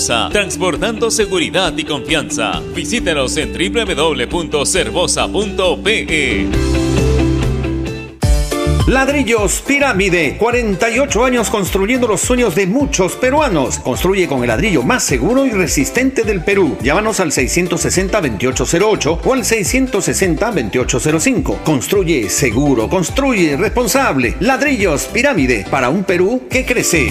Cervosa, transportando seguridad y confianza. Visítanos en www.cervosa.pe. Ladrillos Pirámide, 48 años construyendo los sueños de muchos peruanos. Construye con el ladrillo más seguro y resistente del Perú. Llámanos al 660-2808 o al 660-2805. Construye seguro, construye responsable. Ladrillos Pirámide, para un Perú que crece.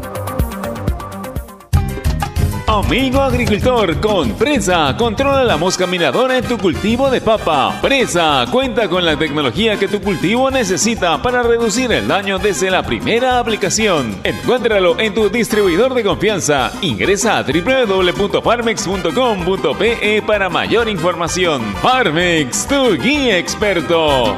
Amigo agricultor, con Presa, controla la mosca minadora en tu cultivo de papa. Presa cuenta con la tecnología que tu cultivo necesita para reducir el daño desde la primera aplicación. Encuéntralo en tu distribuidor de confianza. Ingresa a www.farmex.com.pe para mayor información. Farmex, tu guía experto.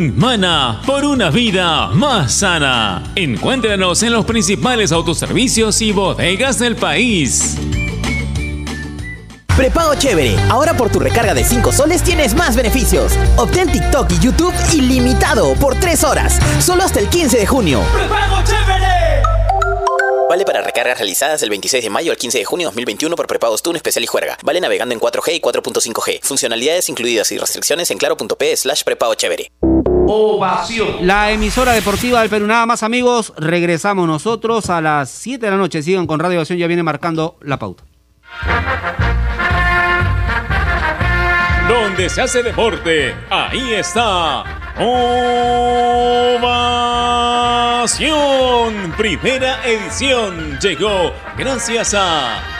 Mana por una vida más sana. Encuéntranos en los principales autoservicios y bodegas del país. Prepago chévere. Ahora por tu recarga de 5 soles tienes más beneficios. Obtén TikTok y YouTube ilimitado por 3 horas. Solo hasta el 15 de junio. ¡Prepago chévere! Vale para recargas realizadas del 26 de mayo al 15 de junio de 2021 por prepagos TUN especial y juerga. Vale navegando en 4G y 4.5G. Funcionalidades incluidas y restricciones en claro.p slash prepago chévere. Ovación. La emisora deportiva del Perú. Nada más, amigos. Regresamos nosotros a las 7 de la noche. Sigan con Radio Ovación. Ya viene marcando la pauta. Donde se hace deporte, ahí está. Ovación. Primera edición llegó gracias a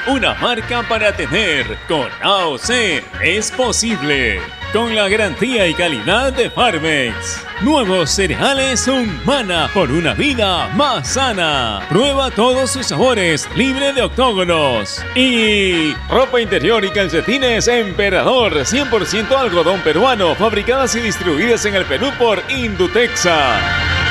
una marca para tener. Con AOC es posible. Con la garantía y calidad de Farmex. Nuevos cereales Humana por una vida más sana. Prueba todos sus sabores, libre de octógonos. Y ropa interior y calcetines Emperador, 100% algodón peruano, fabricadas y distribuidas en el Perú por Indutexa.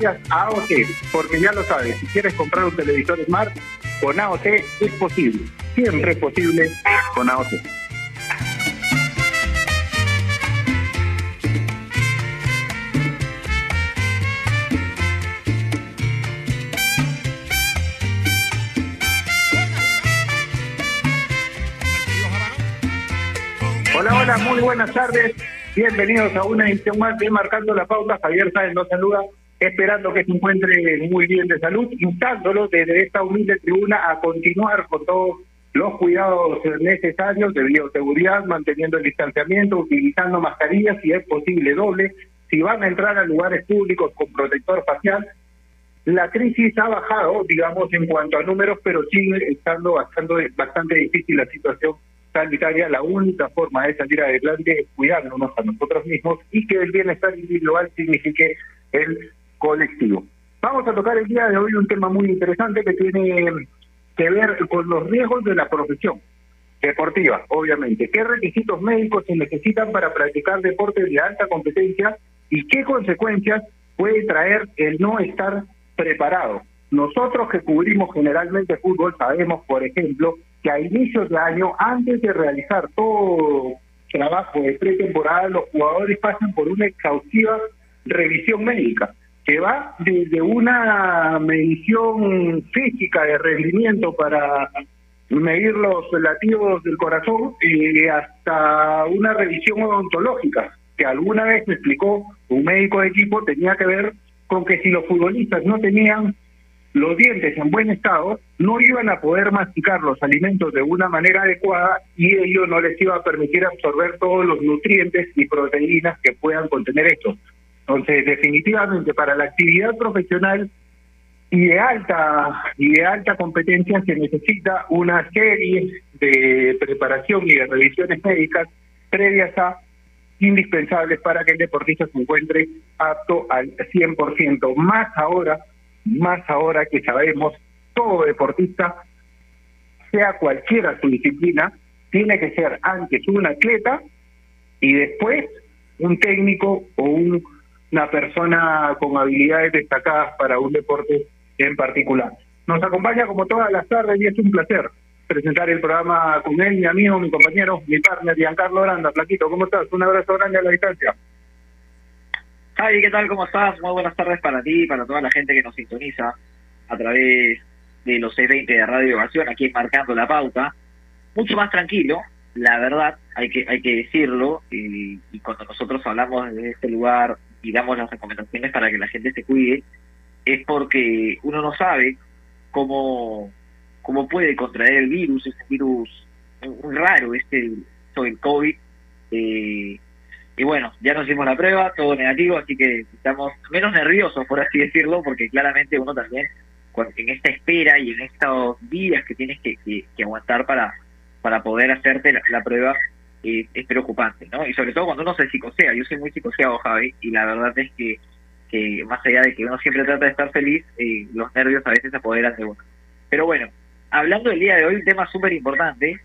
Gracias a AOT, porque ya lo sabes, si quieres comprar un televisor Smart, con AOT es posible. Siempre es posible con AOT. Hola, hola, muy buenas tardes. Bienvenidos a una edición más de Marcando la Pauta. Javier Sáenz nos saluda esperando que se encuentre muy bien de salud, instándolo desde esta humilde tribuna a continuar con todos los cuidados necesarios de bioseguridad, manteniendo el distanciamiento, utilizando mascarillas si es posible doble, si van a entrar a lugares públicos con protector facial. La crisis ha bajado, digamos, en cuanto a números, pero sigue estando bastante, bastante difícil la situación sanitaria. La única forma de salir adelante es cuidarnos a nosotros mismos y que el bienestar individual signifique el colectivo. Vamos a tocar el día de hoy un tema muy interesante que tiene que ver con los riesgos de la profesión deportiva, obviamente. ¿Qué requisitos médicos se necesitan para practicar deportes de alta competencia y qué consecuencias puede traer el no estar preparado? Nosotros que cubrimos generalmente fútbol sabemos, por ejemplo, que a inicios de año, antes de realizar todo trabajo de pretemporada, los jugadores pasan por una exhaustiva revisión médica que va desde una medición física de rendimiento para medir los latidos del corazón y hasta una revisión odontológica que alguna vez me explicó un médico de equipo tenía que ver con que si los futbolistas no tenían los dientes en buen estado, no iban a poder masticar los alimentos de una manera adecuada y ello no les iba a permitir absorber todos los nutrientes y proteínas que puedan contener estos. Entonces, definitivamente para la actividad profesional y de alta y de alta competencia se necesita una serie de preparación y de revisiones médicas previas a indispensables para que el deportista se encuentre apto al 100%. Más ahora, más ahora que sabemos, todo deportista, sea cualquiera su disciplina, tiene que ser antes un atleta y después un técnico o un una persona con habilidades destacadas para un deporte en particular. Nos acompaña como todas las tardes y es un placer presentar el programa con él, mi amigo, mi compañero, mi partner, Giancarlo Aranda. Plaquito, ¿cómo estás? Un abrazo grande a la distancia. Javi, ¿qué tal? ¿Cómo estás? Muy buenas tardes para ti y para toda la gente que nos sintoniza a través de los 620 de Radio Ovación, aquí Marcando la Pauta. Mucho más tranquilo, la verdad, hay que hay que decirlo, y, y cuando nosotros hablamos de este lugar y damos las recomendaciones para que la gente se cuide, es porque uno no sabe cómo, cómo puede contraer el virus, ese virus raro este sobre COVID. Eh, y bueno, ya nos hicimos la prueba, todo negativo, así que estamos menos nerviosos, por así decirlo, porque claramente uno también, en esta espera y en estos días que tienes que, que, aguantar para, para poder hacerte la, prueba, es preocupante, ¿no? Y sobre todo cuando uno se psicosea, yo soy muy psicoseado, Javi, y la verdad es que, que más allá de que uno siempre trata de estar feliz, eh, los nervios a veces se apoderan de uno. Pero bueno, hablando del día de hoy, un tema súper importante,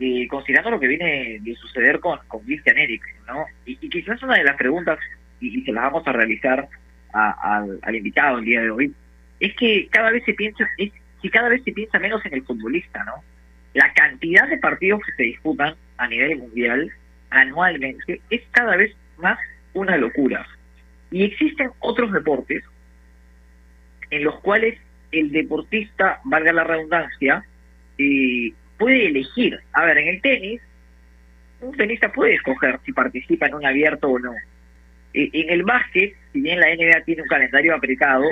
eh, considerando lo que viene de suceder con, con Christian Eriksen, ¿no? Y, quizás una de las preguntas, y, se las vamos a realizar al, invitado el día de hoy, es que cada vez se piensa, es que cada vez se piensa menos en el futbolista, ¿no? La cantidad de partidos que se disputan a nivel mundial anualmente es cada vez más una locura. Y existen otros deportes en los cuales el deportista, valga la redundancia, eh, puede elegir. A ver, en el tenis, un tenista puede escoger si participa en un abierto o no. E, en el básquet, si bien la NBA tiene un calendario apretado,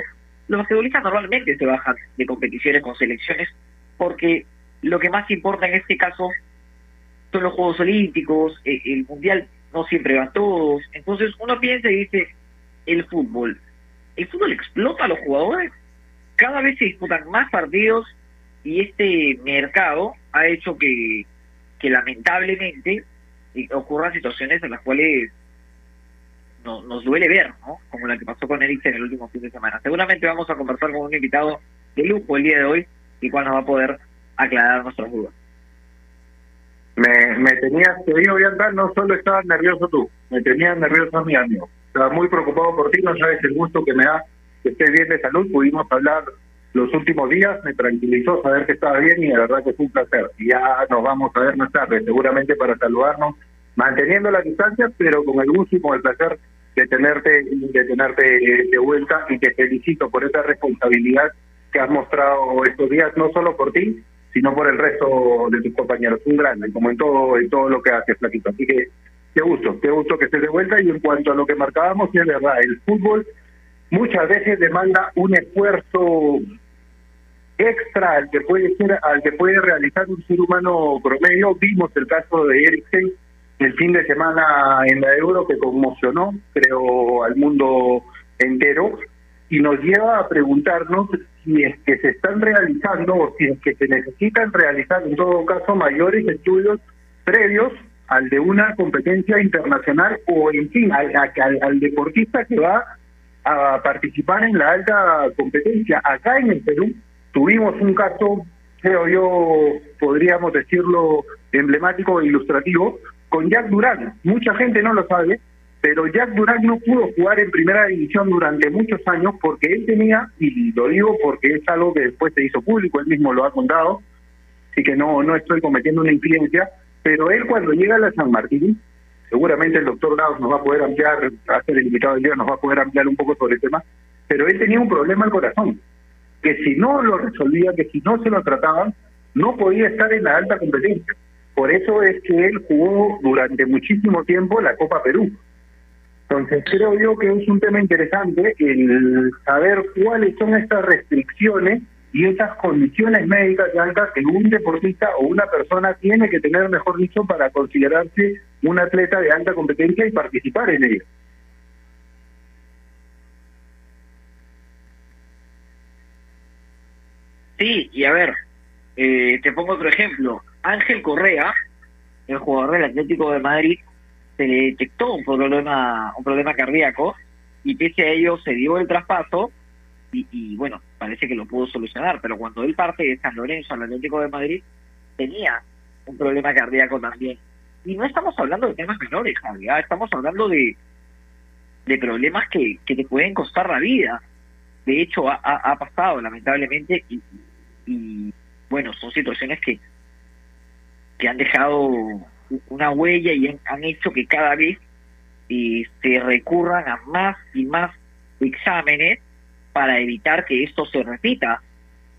los basquetbolistas normalmente se bajan de competiciones con selecciones porque lo que más importa en este caso son los Juegos Olímpicos, e, el Mundial no siempre van todos. Entonces uno piensa y dice, el fútbol, ¿el fútbol explota a los jugadores? Cada vez se disputan más partidos y este mercado ha hecho que, que lamentablemente eh, ocurran situaciones en las cuales no, nos duele ver, ¿no? Como la que pasó con Eriksen en el último fin de semana. Seguramente vamos a conversar con un invitado de lujo el día de hoy y cual nos va a poder aclarar nuestras dudas. Me, me tenías, te digo, Bianca, no solo estabas nervioso tú, me tenías nervioso a mi amigo. Estaba muy preocupado por ti, no sabes el gusto que me da que estés bien de salud. Pudimos hablar los últimos días, me tranquilizó saber que estaba bien y de verdad que fue un placer. Ya nos vamos a ver más tarde, seguramente para saludarnos, manteniendo la distancia, pero con el gusto y con el placer de tenerte, de tenerte de vuelta y te felicito por esa responsabilidad que has mostrado estos días, no solo por ti, sino por el resto de tus compañeros. Un grande, como en todo, en todo lo que haces, Flaquito. Así que qué gusto, qué gusto que estés de vuelta. Y en cuanto a lo que marcábamos, es verdad, el fútbol muchas veces demanda un esfuerzo extra al que puede ser al que puede realizar un ser humano promedio. Vimos el caso de Eriksen el fin de semana en la Euro que conmocionó, creo, al mundo entero y nos lleva a preguntarnos si es que se están realizando o si es que se necesitan realizar en todo caso mayores estudios previos al de una competencia internacional o en fin al, deportista que va a participar en la alta competencia acá en el Perú Tuvimos un caso, creo yo, podríamos decirlo, emblemático e ilustrativo, con Jack Durán. Mucha gente no lo sabe, pero Jack Durán no pudo jugar en primera división durante muchos años porque él tenía, y lo digo porque es algo que después se hizo público, él mismo lo ha contado, así que no, no estoy cometiendo una infidencia, pero él cuando llega a la San Martín, seguramente el doctor Daos nos va a poder ampliar, hacer el invitado del día, nos va a poder ampliar un poco sobre el tema, pero él tenía un problema al corazón que si no lo resolvía, que si no se lo trataban, no podía estar en la alta competencia. Por eso es que él jugó durante muchísimo tiempo la Copa Perú. Entonces creo yo que es un tema interesante el saber cuáles son estas restricciones y esas condiciones médicas altas que un deportista o una persona tiene que tener, mejor dicho, para considerarse un atleta de alta competencia y participar en ella. Sí, y a ver, eh, te pongo otro ejemplo. Ángel Correa, el jugador del Atlético de Madrid, se le detectó un problema, un problema cardíaco y pese a ello se dio el traspaso y, bueno, parece que lo pudo solucionar, pero cuando él parte de San Lorenzo al Atlético de Madrid, tenía un problema cardíaco también. Y no estamos hablando de temas menores, Javier, ¿ah? estamos hablando de, de problemas que, que te pueden costar la vida. De hecho, ha, ha pasado lamentablemente y, y bueno, son situaciones que, que han dejado una huella y han, hecho que cada vez se este, recurran a más y más exámenes para evitar que esto se repita.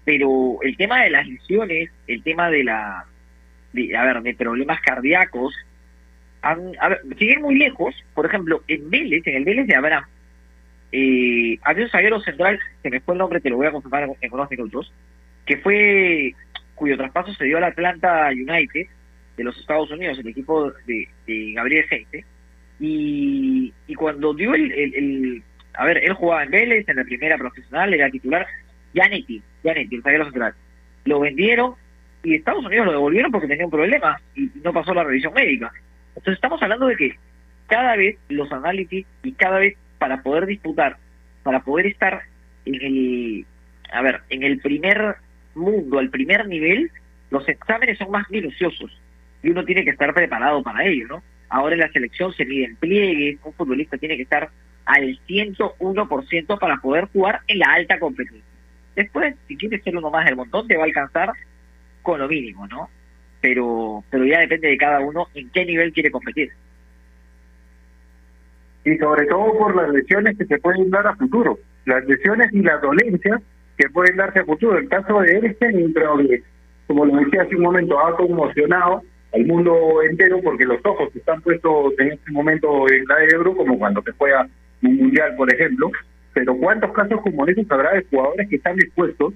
Pero el tema de las lesiones, el tema de la, de, a ver, de problemas cardíacos, han, a siguen muy lejos. Por ejemplo, en Vélez, en el Vélez de Abraham, eh, había un zaguero central, se me fue el nombre, te lo voy a confirmar en unos minutos, que fue cuyo traspaso se dio al Atlanta United de los Estados Unidos, el equipo de, Gabriel Gente, y, y cuando dio el, el, A ver, él jugaba en Vélez, en la primera profesional, era titular, Janetti, Janetti, el zaguero central. Lo vendieron y Estados Unidos lo devolvieron porque tenía un problema y no pasó la revisión médica. Entonces estamos hablando de que cada vez los análisis y cada vez para poder disputar, para poder estar en el, a ver, en el primer mundo, al primer nivel, los exámenes son más minuciosos y uno tiene que estar preparado para ello, ¿no? Ahora en la selección se miden pliegues, un futbolista tiene que estar al 101% para poder jugar en la alta competencia. Después, si quieres ser uno más del montón, te va a alcanzar con lo mínimo, ¿no? Pero, pero ya depende de cada uno en qué nivel quiere competir. Y sobre todo por las lesiones que se pueden dar a futuro, las lesiones y las dolencias que pueden darse a futuro. El caso de Eriksen, como lo decía hace un momento, ha conmocionado al mundo entero porque los ojos están puestos en este momento en la Ebro, como cuando se juega un mundial, por ejemplo. Pero ¿cuántos casos como esos habrá de jugadores que están expuestos,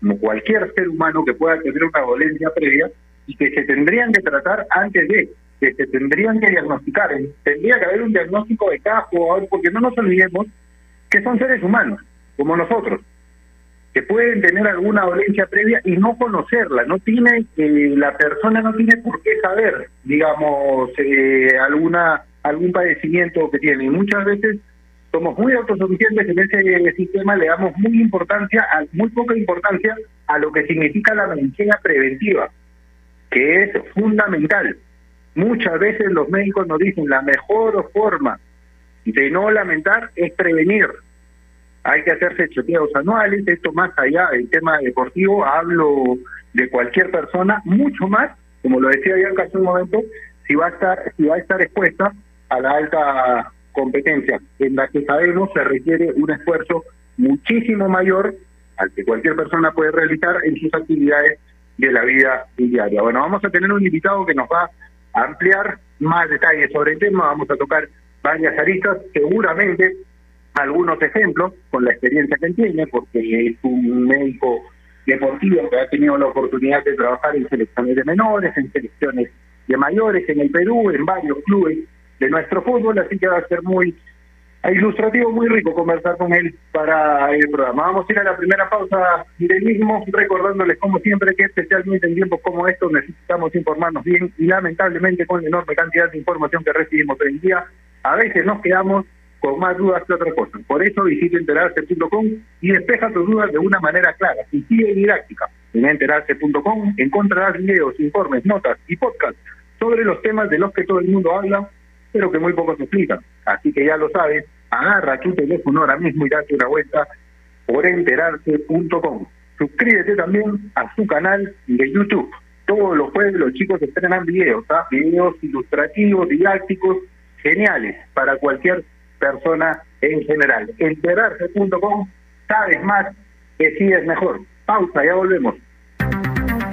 como cualquier ser humano que pueda tener una dolencia previa, y que se tendrían que tratar antes de, que se tendrían que diagnosticar? Tendría que haber un diagnóstico de cada jugador, porque no nos olvidemos que son seres humanos, como nosotros que pueden tener alguna dolencia previa y no conocerla, no tiene, eh, la persona no tiene por qué saber, digamos, eh, alguna algún padecimiento que tiene. Y muchas veces somos muy autosuficientes en ese sistema, le damos muy importancia, muy poca importancia a lo que significa la medicina preventiva, que es fundamental. Muchas veces los médicos nos dicen la mejor forma de no lamentar es prevenir, hay que hacerse chequeos anuales, esto más allá del tema deportivo, hablo de cualquier persona, mucho más, como lo decía ya hace un momento, si va a estar, si va a estar expuesta a la alta competencia, en la que sabemos se requiere un esfuerzo muchísimo mayor al que cualquier persona puede realizar en sus actividades de la vida diaria. Bueno, vamos a tener un invitado que nos va a ampliar más detalles sobre el tema, vamos a tocar varias aristas, seguramente algunos ejemplos con la experiencia que él tiene, porque es un médico deportivo que ha tenido la oportunidad de trabajar en selecciones de menores, en selecciones de mayores en el Perú, en varios clubes de nuestro fútbol, así que va a ser muy ilustrativo, muy rico conversar con él para el programa. Vamos a ir a la primera pausa del mismo, recordándoles como siempre que especialmente en tiempos como estos necesitamos informarnos bien y lamentablemente con la enorme cantidad de información que recibimos hoy en día, a veces nos quedamos con más dudas que otra cosa. Por eso visita enterarse.com y despeja tus dudas de una manera clara, sencilla y didáctica. En enterarse.com encontrarás videos, informes, notas y podcasts sobre los temas de los que todo el mundo habla, pero que muy pocos explican. Así que ya lo sabes, agarra tu teléfono ahora mismo y date una vuelta por enterarse.com. Suscríbete también a su canal de YouTube. Todos los jueves los chicos estrenan videos, ¿ah? videos ilustrativos, didácticos, geniales para cualquier persona en general. Enterarse.com, sabes más, decides mejor. Pausa, ya volvemos.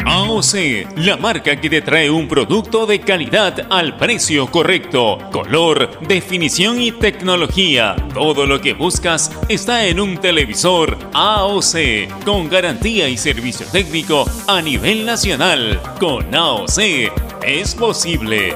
AOC, la marca que te trae un producto de calidad al precio correcto, color, definición y tecnología. Todo lo que buscas está en un televisor AOC, con garantía y servicio técnico a nivel nacional. Con AOC es posible.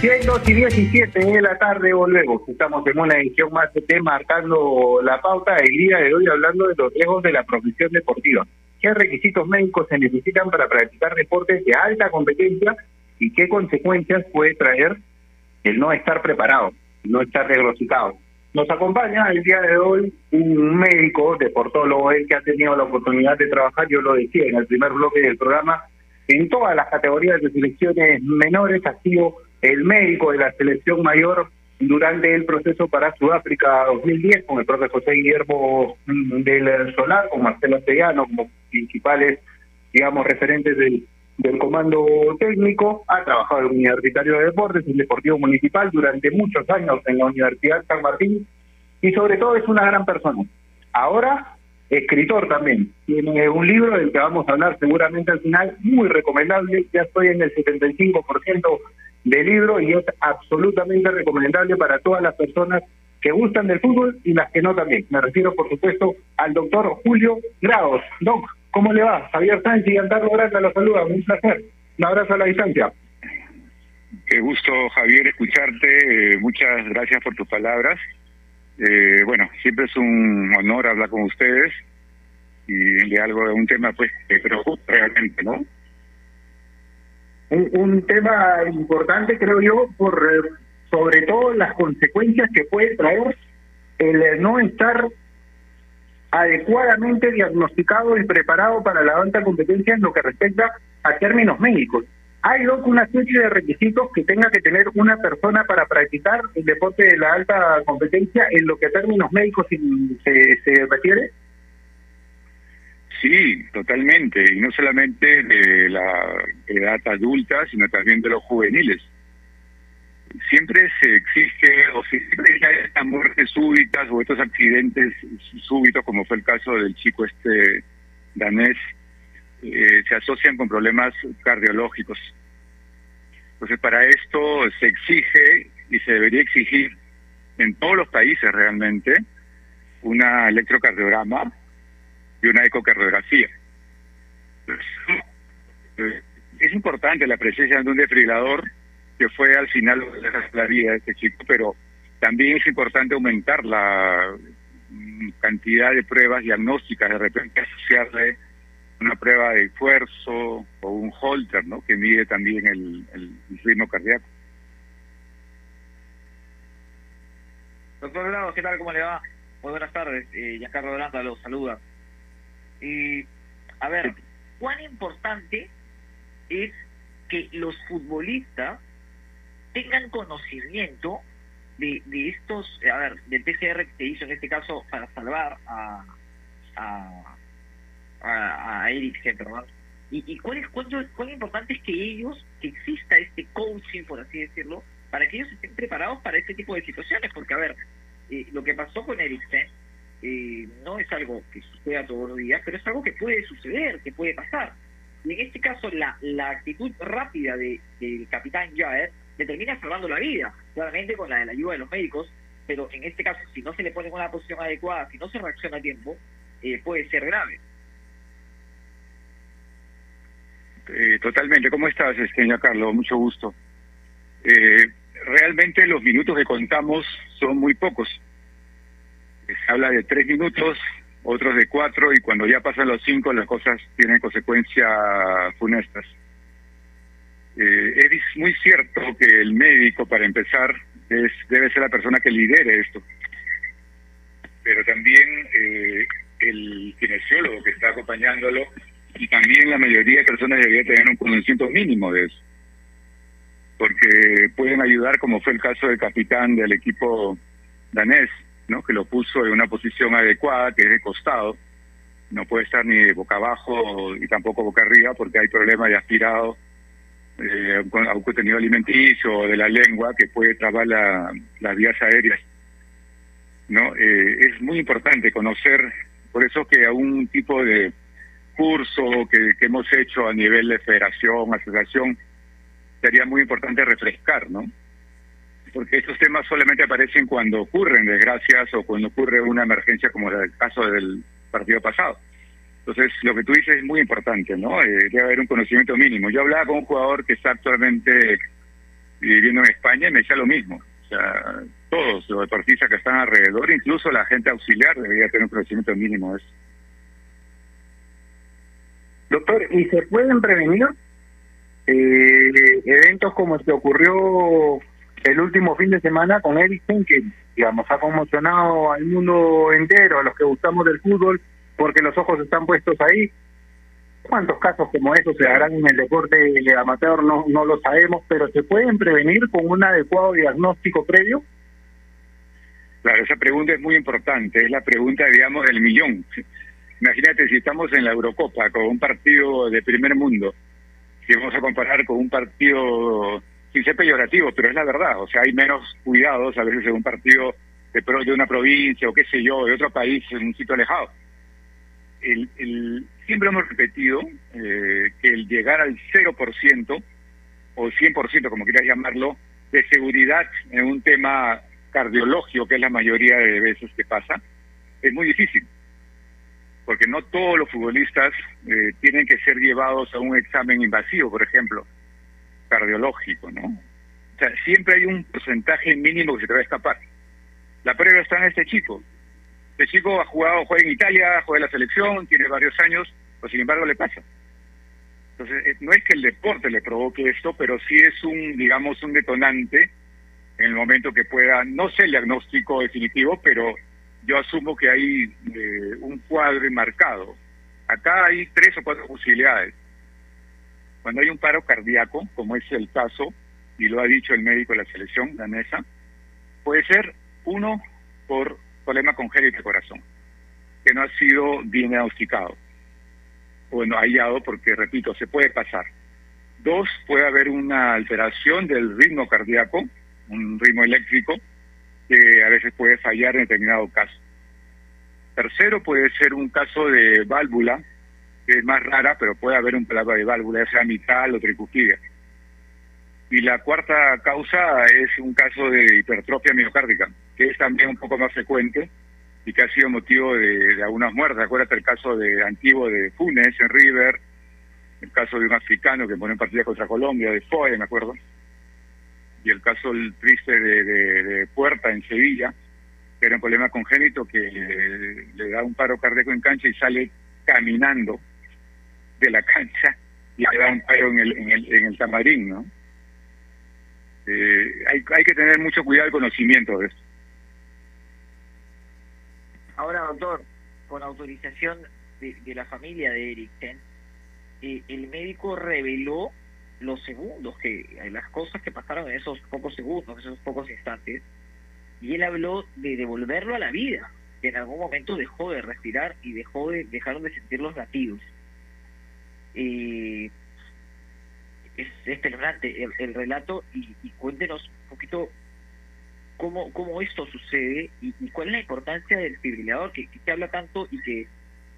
100, 2 y 17 de la tarde volvemos. Estamos en una edición más de marcando la pauta el día de hoy hablando de los riesgos de la profesión deportiva. ¿Qué requisitos médicos se necesitan para practicar deportes de alta competencia y qué consecuencias puede traer el no estar preparado, no estar diagnosticado? Nos acompaña el día de hoy un médico, deportólogo, él que ha tenido la oportunidad de trabajar, yo lo decía en el primer bloque del programa, en todas las categorías de selecciones menores, ha sido el médico de la selección mayor durante el proceso para Sudáfrica 2010 con el profesor José Guillermo del Solar, con Marcelo Astellano como principales, digamos, referentes del, del comando técnico, ha trabajado en el Universitario de Deportes, en el Deportivo Municipal durante muchos años en la Universidad San Martín y sobre todo es una gran persona. Ahora, escritor también. Tiene un libro del que vamos a hablar seguramente al final, muy recomendable, ya estoy en el 75% de libro y es absolutamente recomendable para todas las personas que gustan del fútbol y las que no también. Me refiero, por supuesto, al doctor Julio Grados. Doc, ¿cómo le va? Javier Sánchez y Antarlo Grande los saluda. Un placer. Un abrazo a la distancia. Qué gusto, Javier, escucharte. Eh, muchas gracias por tus palabras. Eh, bueno, siempre es un honor hablar con ustedes y de algo de un tema pues que preocupa realmente, ¿no? Un, tema importante, creo yo, por eh, sobre todo las consecuencias que puede traer el no estar adecuadamente diagnosticado y preparado para la alta competencia en lo que respecta a términos médicos. Hay una serie de requisitos que tenga que tener una persona para practicar el deporte de la alta competencia en lo que a términos médicos se, se refiere. Sí, totalmente, y no solamente de la edad adulta, sino también de los juveniles. Siempre se exige, o siempre hay estas muertes súbitas o estos accidentes súbitos, como fue el caso del chico este danés, eh, se asocian con problemas cardiológicos. Entonces, para esto se exige y se debería exigir en todos los países realmente una electrocardiograma y una ecocardiografía. Es importante la presencia de un desfibrilador que fue al final la vida de este chico, pero también es importante aumentar la cantidad de pruebas diagnósticas, de repente asociarle una prueba de esfuerzo o un holter, ¿no? Que mide también el, ritmo cardíaco. Doctor Grado, ¿qué tal? ¿Cómo le va? Muy buenas tardes. Eh, Duranta los saluda. Y, a ver, ¿cuán importante es que los futbolistas tengan conocimiento de, de estos, a ver, del PCR que se hizo en este caso para salvar a, a, a, a Eric? ¿Y, y cuál, es, cuán, cuán importante es que ellos, que exista este coaching, por así decirlo, para que ellos estén preparados para este tipo de situaciones? Porque, a ver, eh, lo que pasó con Eriksen eh, no es algo que suceda todos los días, pero es algo que puede suceder, que puede pasar. Y en este caso, la, la actitud rápida de, del capitán Jair le termina salvando la vida, claramente con la, la ayuda de los médicos, pero en este caso, si no se le pone en una posición adecuada, si no se reacciona a tiempo, eh, puede ser grave. Eh, totalmente. ¿Cómo estás, señor este, Carlos? Mucho gusto. Eh, realmente los minutos que contamos son muy pocos se habla de tres minutos, otros de cuatro, y cuando ya pasan los cinco las cosas tienen consecuencias funestas. Eh, es muy cierto que el médico, para empezar, es, debe ser la persona que lidere esto, pero también eh, el kinesiólogo que está acompañándolo y también la mayoría de personas debería tener un conocimiento mínimo de eso, porque pueden ayudar, como fue el caso del capitán del equipo danés, que lo puso en una posición adecuada, que es de costado. No puede estar ni boca abajo y tampoco boca arriba porque hay problemas de aspirado eh, a un contenido alimenticio de la lengua que puede trabar las vías aéreas. ¿no? Eh, es muy importante conocer, por eso que a un tipo de curso que, que hemos hecho a nivel de federación, asociación, sería muy importante refrescar, ¿no? Porque estos temas solamente aparecen cuando ocurren desgracias o cuando ocurre una emergencia como el caso del partido pasado. Entonces, lo que tú dices es muy importante, ¿no? Eh, debe haber un conocimiento mínimo. Yo hablaba con un jugador que está actualmente viviendo en España y me decía lo mismo. O sea, todos los deportistas que están alrededor, incluso la gente auxiliar, debería tener un conocimiento mínimo de eso. Doctor, ¿y se pueden prevenir eh, eventos como que ocurrió el último fin de semana con Ericsson, que digamos ha conmocionado al mundo entero, a los que gustamos del fútbol, porque los ojos están puestos ahí? ¿Cuántos casos como esos se harán en el deporte amateur? No, no lo sabemos, pero ¿se pueden prevenir con un adecuado diagnóstico previo? Claro, esa pregunta es muy importante, es la pregunta, digamos, del millón. Imagínate si estamos en la Eurocopa con un partido de primer mundo, si vamos a comparar con un partido, sin ser peyorativo, pero es la verdad, o sea, hay menos cuidados a veces en un partido de, de una provincia o qué sé yo, de otro país, en un sitio alejado. El, siempre hemos repetido eh, que el llegar al 0% o 100%, como quieras llamarlo, de seguridad en un tema cardiológico, que es la mayoría de veces que pasa, es muy difícil. Porque no todos los futbolistas eh, tienen que ser llevados a un examen invasivo, por ejemplo, cardiológico, ¿no? O sea, siempre hay un porcentaje mínimo que se te va a escapar. La prueba está en este chico. Este chico ha jugado, juega en Italia, juega en la selección, tiene varios años, pues sin embargo le pasa. Entonces, eh, no es que el deporte le provoque esto, pero sí es un, digamos, un detonante en el momento que pueda, no sé el diagnóstico definitivo, pero yo asumo que hay eh, un cuadro marcado. Acá hay tres o cuatro posibilidades. Cuando hay un paro cardíaco, como es el caso, y lo ha dicho el médico de la selección danesa, puede ser uno por problema congénito de corazón, que no ha sido bien diagnosticado o no hallado, porque repito, se puede pasar. Dos, puede haber una alteración del ritmo cardíaco, un ritmo eléctrico, que a veces puede fallar en determinado caso. Tercero puede ser un caso de válvula, que es más rara, pero puede haber un plaga de válvula, ya sea mitral o tricuspidia. Y la cuarta causa es un caso de hipertrofia miocárdica, que es también un poco más frecuente y que ha sido motivo de, algunas muertes. Acuérdate el caso de antiguo de Funes en River, el caso de un africano que pone en partida contra Colombia, de Foy, me acuerdo y el caso triste de, Puerta en Sevilla, que era un problema congénito que le, da un paro cardíaco en cancha y sale caminando de la cancha y le da un paro en el, en el, en el tamarín, ¿no? Eh, hay, hay que tener mucho cuidado y conocimiento de esto. Ahora, doctor, con autorización de, la familia de Eriksen, eh, el médico reveló los segundos, que las cosas que pasaron en esos pocos segundos, esos pocos instantes, y él habló de devolverlo a la vida, que en algún momento dejó de respirar y dejó de dejaron de sentir los latidos. Es, es el, relato y, cuéntenos un poquito cómo, cómo esto sucede y, cuál es la importancia del fibrilador que, que, habla tanto y que,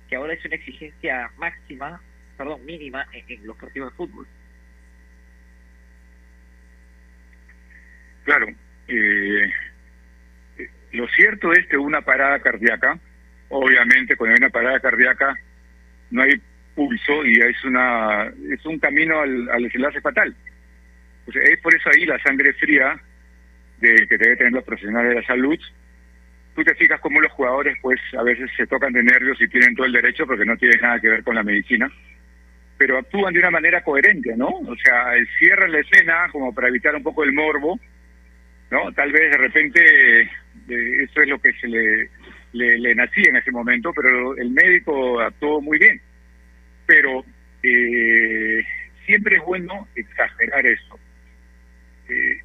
que ahora es una exigencia máxima, perdón, mínima en, en los partidos de fútbol. Claro, eh, lo cierto es que una parada cardíaca, obviamente cuando hay una parada cardíaca no hay pulso y es una es un camino al, al desenlace fatal. O sea, es por eso ahí la sangre fría de que debe tener los profesionales de la salud. Tú te fijas cómo los jugadores pues a veces se tocan de nervios y tienen todo el derecho porque no tiene nada que ver con la medicina, pero actúan de una manera coherente, ¿no? O sea, cierran la escena como para evitar un poco el morbo ¿no? Tal vez de repente eh, eso es lo que se le, le, nacía en ese momento, pero el médico actuó muy bien. Pero eh, siempre es bueno exagerar eso. Eh,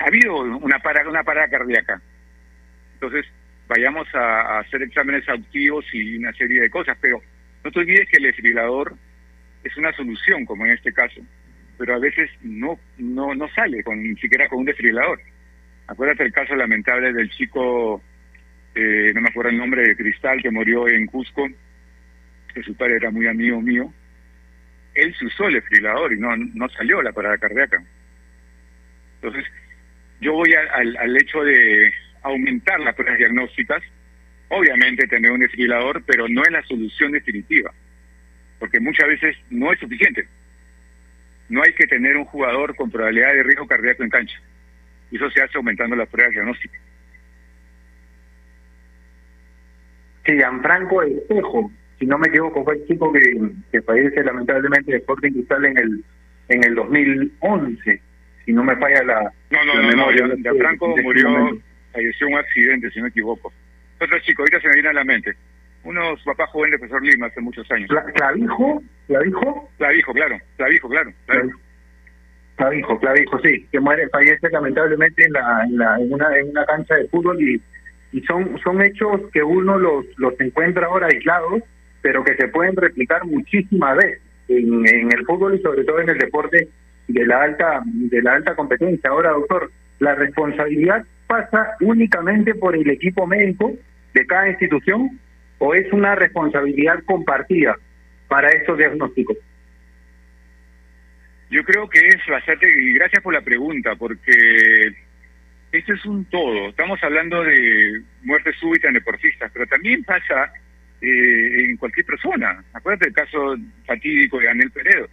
ha habido una parada, una parada cardíaca. Entonces, vayamos a, hacer exámenes activos y una serie de cosas, pero no te olvides que el desfibrilador es una solución, como en este caso pero a veces no no no sale con ni siquiera con un desfibrilador. Acuérdate el caso lamentable del chico, eh, no me acuerdo el nombre, de Cristal, que murió en Cusco, su padre era muy amigo mío. Él se usó el desfibrilador y no, no salió la parada cardíaca. Entonces, yo voy al, hecho de aumentar las pruebas diagnósticas, obviamente tener un desfibrilador, pero no es la solución definitiva, porque muchas veces no es suficiente no hay que tener un jugador con probabilidad de riesgo cardíaco en cancha. Y eso se hace aumentando las pruebas diagnósticas. Gianfranco Espejo, si no me equivoco, fue el chico que, que fallece lamentablemente de Sporting Cristal en el en el 2011, si no me falla la, no, no, la no, memoria. No, Gianfranco murió, falleció un accidente, si no me equivoco. Otro chico, ahorita se me viene a la mente. Unos papás jóvenes de profesor Lima hace muchos años. ¿Clavijo? ¿Clavijo? Clavijo, claro. Clavijo, claro. Clavijo. Clavijo, Clavijo, sí, que muere, fallece lamentablemente en, la, en, la, en, una, en una cancha de fútbol y, y son, son hechos que uno los, los encuentra ahora aislados, pero que se pueden replicar muchísimas veces en, en el fútbol y sobre todo en el deporte de la alta de la alta competencia. Ahora, doctor, la responsabilidad pasa únicamente por el equipo médico de cada institución o es una responsabilidad compartida para estos diagnósticos? Yo creo que es bastante, y gracias por la pregunta, porque esto es un todo. Estamos hablando de muerte súbita en deportistas, pero también pasa eh, en cualquier persona. Acuérdate del caso fatídico de Anel Peredo.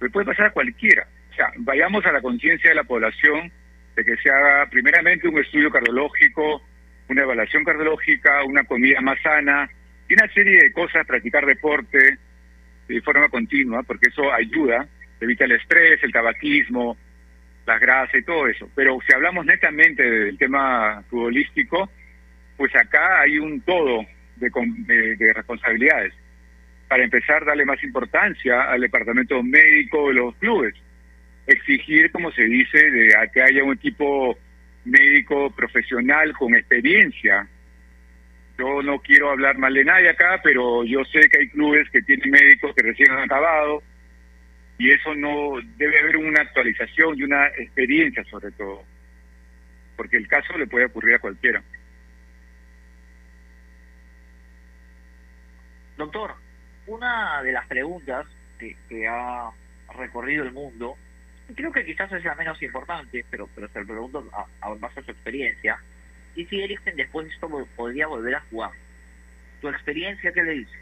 Le puede pasar a cualquiera. O sea, vayamos a la conciencia de la población de que se haga primeramente un estudio cardiológico, una evaluación cardiológica, una comida más sana y una serie de cosas, practicar deporte de forma continua, porque eso ayuda, evita el estrés, el tabaquismo, las grasas y todo eso. Pero si hablamos netamente del tema futbolístico, pues acá hay un todo de, de, de responsabilidades. Para empezar, darle más importancia al departamento médico de los clubes. Exigir, como se dice, de a que haya un equipo médico profesional con experiencia. Yo no quiero hablar mal de nadie acá, pero yo sé que hay clubes que tienen médicos que recién han acabado y eso no debe haber una actualización y una experiencia sobre todo, porque el caso le puede ocurrir a cualquiera. Doctor, una de las preguntas que, ha recorrido el mundo creo que quizás es la menos importante, pero, pero se lo pregunto a, a su experiencia. ¿Y si Eriksen después de esto podría volver a jugar? ¿Tu experiencia qué le dice?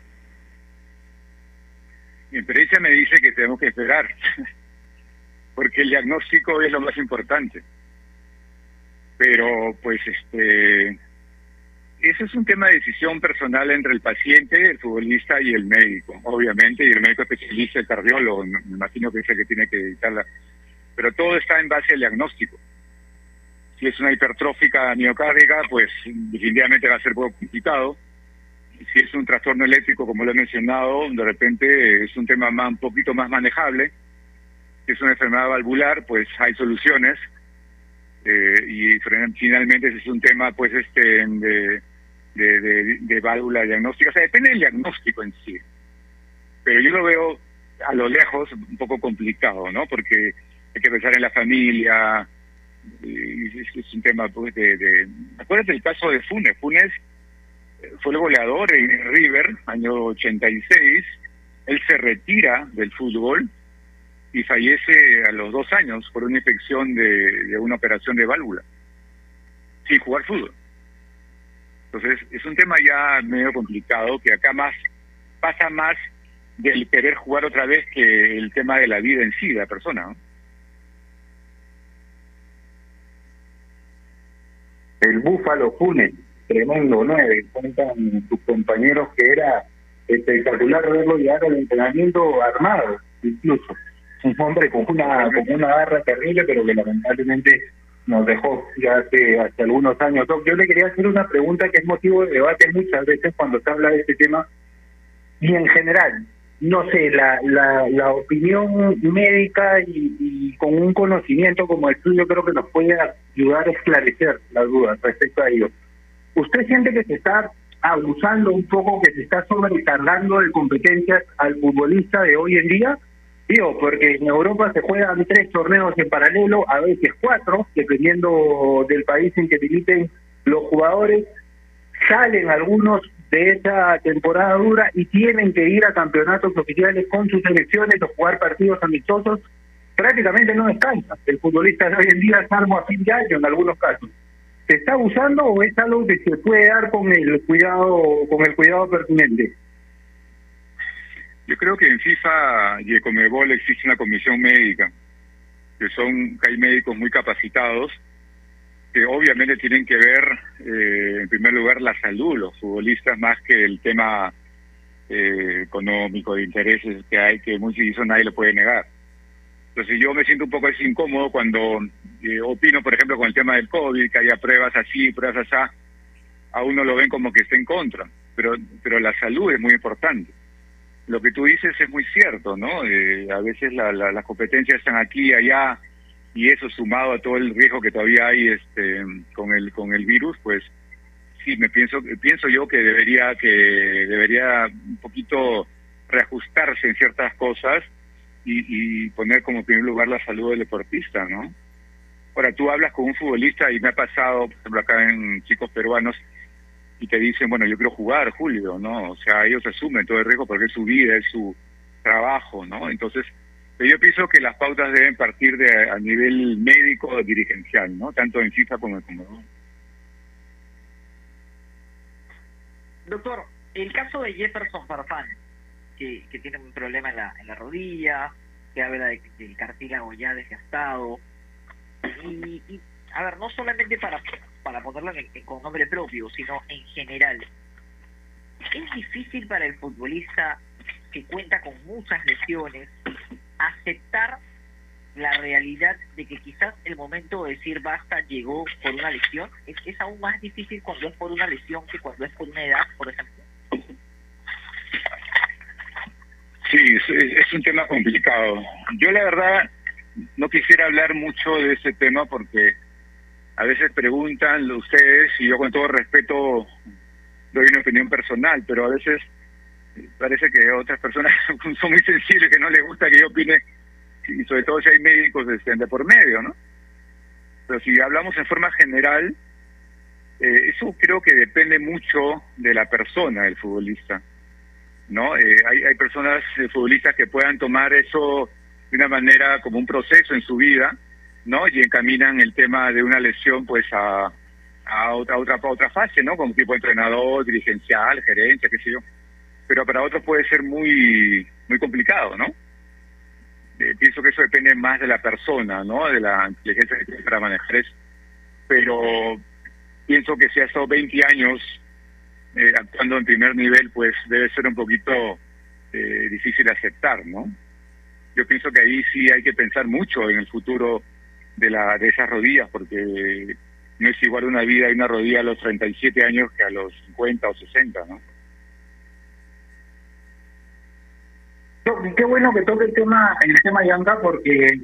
Mi experiencia me dice que tenemos que esperar, porque el diagnóstico es lo más importante. Pero, pues, este. Ese es un tema de decisión personal entre el paciente, el futbolista y el médico, obviamente, y el médico especialista, el cardiólogo, me imagino que es el que tiene que editarla pero todo está en base al diagnóstico. Si es una hipertrófica miocárdica, pues definitivamente va a ser poco complicado. Si es un trastorno eléctrico, como lo he mencionado, de repente es un tema más, un poquito más manejable. Si es una enfermedad valvular, pues hay soluciones. Eh, y finalmente si es un tema, pues, este, de, de, de, de válvula diagnóstica. O sea, depende del diagnóstico en sí. Pero yo lo veo a lo lejos un poco complicado, ¿no? Porque hay que pensar en la familia, y es, un tema pues, de, de... Acuérdate el caso de Funes, Funes fue el goleador en River, año 86, él se retira del fútbol y fallece a los dos años por una infección de una operación de válvula, sin jugar fútbol. Entonces, es un tema ya medio complicado, que acá más pasa más del querer jugar otra vez que el tema de la vida en sí de la persona. el Búfalo Funes, tremendo nueve, cuentan sus compañeros que era espectacular verlo llegar al entrenamiento armado, incluso. Un hombre con una, con una garra terrible, pero que lamentablemente nos dejó ya hace, algunos años. Yo le quería hacer una pregunta que es motivo de debate muchas veces cuando se habla de este tema, y en general, no sé, la, la, opinión médica y, con un conocimiento como el tuyo creo que nos puede ayudar a esclarecer las dudas respecto a ello. ¿Usted siente que se está abusando un poco, que se está sobrecargando de competencias al futbolista de hoy en día? Digo, porque en Europa se juegan tres torneos en paralelo, a veces cuatro, dependiendo del país en que militen los jugadores. Salen algunos de esa temporada dura y tienen que ir a campeonatos oficiales con sus selecciones o jugar partidos amistosos, prácticamente no descansa el futbolista de hoy en día, salvo a fin de año en algunos casos. ¿Se está abusando o es algo que se puede dar con el cuidado, con el cuidado pertinente? Yo creo que en FIFA y en Comebol existe una comisión médica, que son que hay médicos muy capacitados, que obviamente tienen que ver, eh, en primer lugar, la salud, los futbolistas, más que el tema eh, económico, de intereses que hay, que muchos eso nadie lo puede negar. Entonces yo me siento un poco así incómodo cuando eh, opino, por ejemplo, con el tema del COVID, que haya pruebas así, pruebas allá, a uno lo ven como que está en contra, pero, pero la salud es muy importante. Lo que tú dices es muy cierto, ¿no? Eh, a veces la, las competencias están aquí y allá, y eso sumado a todo el riesgo que todavía hay este, con el con el virus, pues sí, me pienso pienso yo que debería que debería un poquito reajustarse en ciertas cosas y, poner como primer lugar la salud del deportista, ¿no? Ahora, tú hablas con un futbolista y me ha pasado, por ejemplo, acá en chicos peruanos, y te dicen, bueno, yo quiero jugar, Julio, ¿no? O sea, ellos asumen todo el riesgo porque es su vida, es su trabajo, ¿no? Entonces, yo pienso que las pautas deben partir de a nivel médico o dirigencial, ¿no? Tanto en FIFA como en Comodoro. Doctor, el caso de Jefferson Farfán, que, que tiene un problema en la, en la rodilla, que habla de, del cartílago ya desgastado. Y, y, a ver, no solamente para, para ponerlo con nombre propio, sino en general. Es difícil para el futbolista que cuenta con muchas lesiones aceptar la realidad de que quizás el momento de decir basta llegó por una lesión. Es, es aún más difícil cuando es por una lesión que cuando es por una edad, por ejemplo. Sí, es, un tema complicado. Yo la verdad no quisiera hablar mucho de ese tema porque a veces preguntan ustedes y yo con todo respeto doy una opinión personal, pero a veces parece que otras personas son muy sensibles, que no les gusta que yo opine, y sobre todo si hay médicos de, de por medio, ¿no? Pero si hablamos en forma general, eh, eso creo que depende mucho de la persona, del futbolista. ¿no? Eh, hay, hay personas eh, futbolistas que puedan tomar eso de una manera como un proceso en su vida, ¿no? Y encaminan el tema de una lesión pues a, a otra, otra, otra fase, ¿no? Como tipo entrenador, dirigencial, gerencia, qué sé yo. Pero para otros puede ser muy, muy complicado, ¿no? Eh, pienso que eso depende más de la persona, ¿no? De la inteligencia que tiene para manejar eso. Pero pienso que si ha estado 20 años eh, actuando en primer nivel, pues debe ser un poquito eh, difícil aceptar, ¿no? Yo pienso que ahí sí hay que pensar mucho en el futuro de, la, de esas rodillas, porque no es igual una vida y una rodilla a los 37 años que a los 50 o 60, ¿no? Qué bueno que toque el tema, el tema Yanga, porque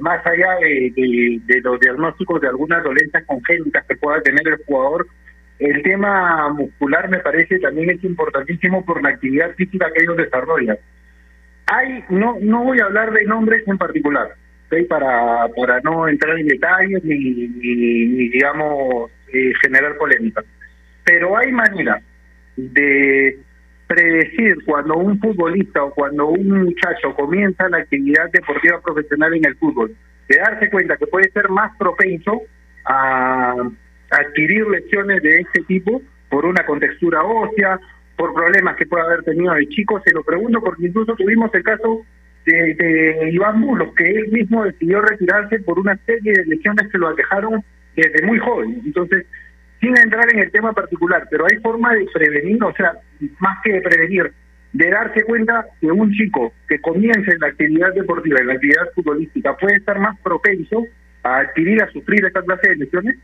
más allá de, de los diagnósticos de algunas dolencias congénitas que pueda tener el jugador, el tema muscular me parece también es importantísimo por la actividad física que ellos desarrollan. Hay, no, no voy a hablar de nombres en particular, para, para no entrar en detalles ni, digamos, eh, generar polémica. Pero hay maneras de predecir cuando un futbolista o cuando un muchacho comienza la actividad deportiva profesional en el fútbol, de darse cuenta que puede ser más propenso a adquirir lesiones de este tipo por una contextura ósea, por problemas que puede haber tenido de chico, se lo pregunto porque incluso tuvimos el caso de, de Iván Mulos, que él mismo decidió retirarse por una serie de lesiones que lo aquejaron desde muy joven. Entonces, sin entrar en el tema particular, pero hay forma de prevenir, o sea, más que de prevenir, de darse cuenta que un chico que comience en la actividad deportiva, en la actividad futbolística, puede estar más propenso a adquirir, a sufrir esta clase de lesiones?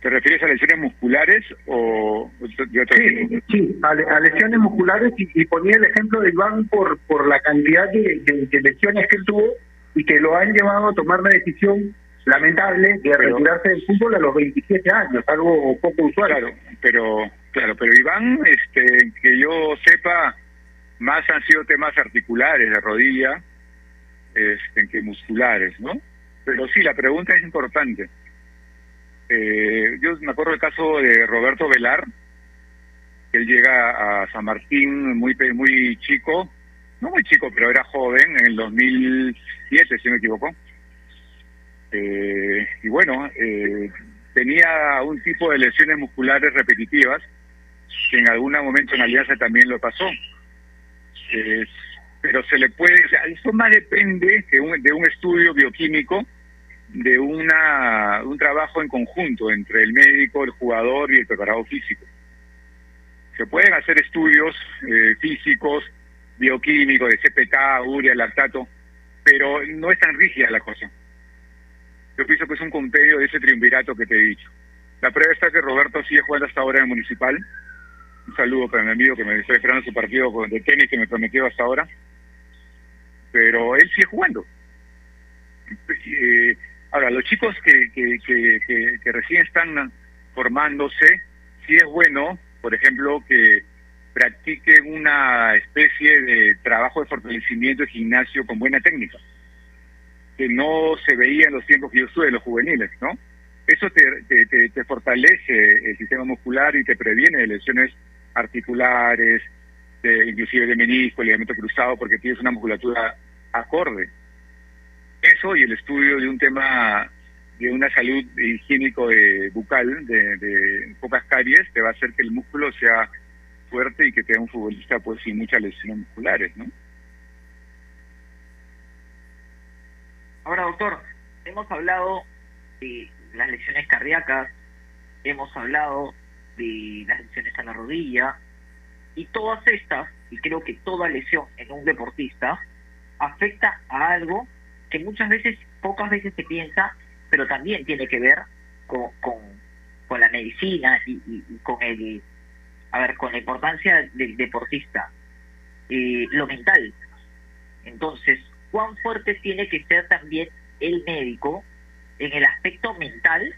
¿Te refieres a lesiones musculares o de otro sí, Sí, a, lesiones musculares y, ponía el ejemplo de Iván por, por la cantidad de, lesiones que él tuvo y que lo han llevado a tomar la decisión lamentable de retirarse del fútbol a los 27 años, algo poco usual. Claro, pero claro, pero Iván, este, que yo sepa, más han sido temas articulares de rodilla este, que musculares, ¿no? Pero sí, la pregunta es importante. Eh, yo me acuerdo del caso de Roberto Velar, que él llega a San Martín muy muy chico, no muy chico, pero era joven, en el 2007, si me equivoco. Eh, y bueno, eh, tenía un tipo de lesiones musculares repetitivas, que en algún momento en Alianza también lo pasó. pero se le puede, eso más depende de un, de un estudio bioquímico, de una, un trabajo en conjunto entre el médico, el jugador y el preparado físico. Se pueden hacer estudios eh, físicos, bioquímicos, de CPK, urea, lactato, pero no es tan rígida la cosa. Yo pienso que es un compendio de ese triunvirato que te he dicho. La prueba está que Roberto sigue jugando hasta ahora en el Municipal. Un saludo para mi amigo que me está esperando su partido de tenis que me prometió hasta ahora. Pero él sigue jugando. Eh, ahora, los chicos que, que, que, recién están formándose, sí es bueno, por ejemplo, que practiquen una especie de trabajo de fortalecimiento de gimnasio con buena técnica, que no se veía en los tiempos que yo estuve, los juveniles, ¿no? Eso te, te, fortalece el sistema muscular y te previene de lesiones articulares, inclusive de menisco, ligamento cruzado, porque tienes una musculatura acorde. Eso y el estudio de un tema de una salud higiénico de bucal, de, de pocas caries, te va a hacer que el músculo sea fuerte y que tenga un futbolista pues sin muchas lesiones musculares, ¿no? Ahora, doctor, hemos hablado de las lesiones cardíacas, hemos hablado de las lesiones a la rodilla, y todas estas, y creo que toda lesión en un deportista, afecta a algo que muchas veces, pocas veces se piensa, pero también tiene que ver con, con, la medicina y, con el, a ver, con la importancia del deportista, eh, lo mental. Entonces, ¿cuán fuerte tiene que ser también el médico en el aspecto mental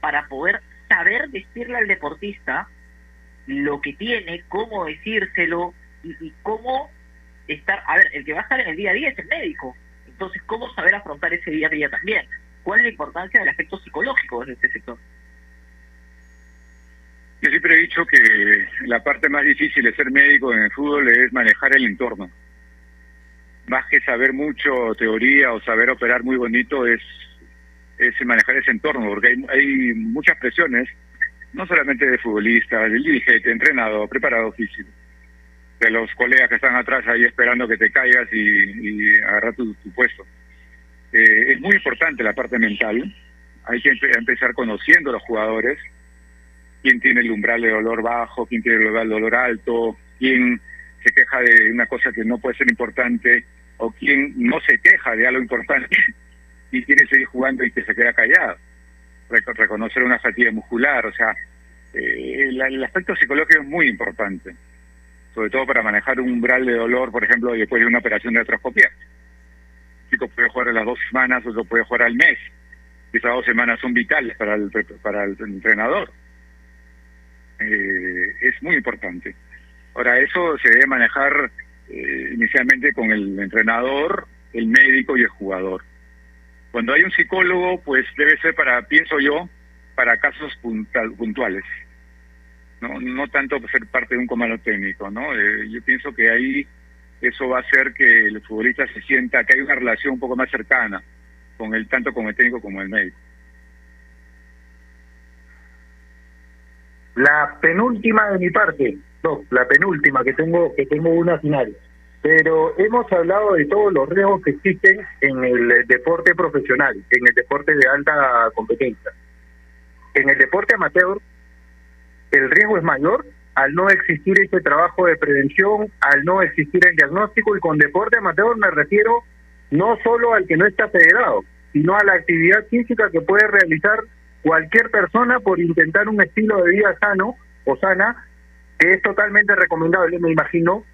para poder saber decirle al deportista lo que tiene, cómo decírselo y, cómo estar, a ver, el que va a estar en el día a día es el médico, entonces cómo saber afrontar ese día a día también, cuál es la importancia del aspecto psicológico de este sector. Yo siempre he dicho que la parte más difícil de ser médico en el fútbol es manejar el entorno. Más que saber mucho teoría o saber operar muy bonito es es manejar ese entorno, porque hay, hay muchas presiones, no solamente de futbolistas, del dirigente, entrenador, preparado físico, de los colegas que están atrás ahí esperando que te caigas y, y agarrar tu, puesto. Eh, es muy importante la parte mental, hay que empezar conociendo a los jugadores, quién tiene el umbral de dolor bajo, quién tiene el umbral de dolor alto, quién se queja de una cosa que no puede ser importante o quién no se queja de algo importante y quiere seguir jugando y que se queda callado. reconocer una fatiga muscular, o sea, eh, el, aspecto psicológico es muy importante, sobre todo para manejar un umbral de dolor, por ejemplo, después de una operación de artroscopia. Un chico puede jugar a las dos semanas, otro puede jugar al mes. Esas dos semanas son vitales para el, para el entrenador. Eh, es muy importante. Ahora, eso se debe manejar eh, inicialmente con el entrenador, el médico y el jugador. Cuando hay un psicólogo, pues debe ser para, pienso yo, para casos puntuales. No, no tanto ser parte de un comando técnico, ¿no? Eh, yo pienso que ahí eso va a hacer que el futbolista se sienta que hay una relación un poco más cercana con el tanto con el técnico como el médico. La penúltima de mi parte, no, la penúltima que tengo que tengo una final pero hemos hablado de todos los riesgos que existen en el deporte profesional, en el deporte de alta competencia. En el deporte amateur, el riesgo es mayor al no existir ese trabajo de prevención, al no existir el diagnóstico, y con deporte amateur me refiero no solo al que no está federado, sino a la actividad física que puede realizar cualquier persona por intentar un estilo de vida sano o sana, que es totalmente recomendable, me imagino,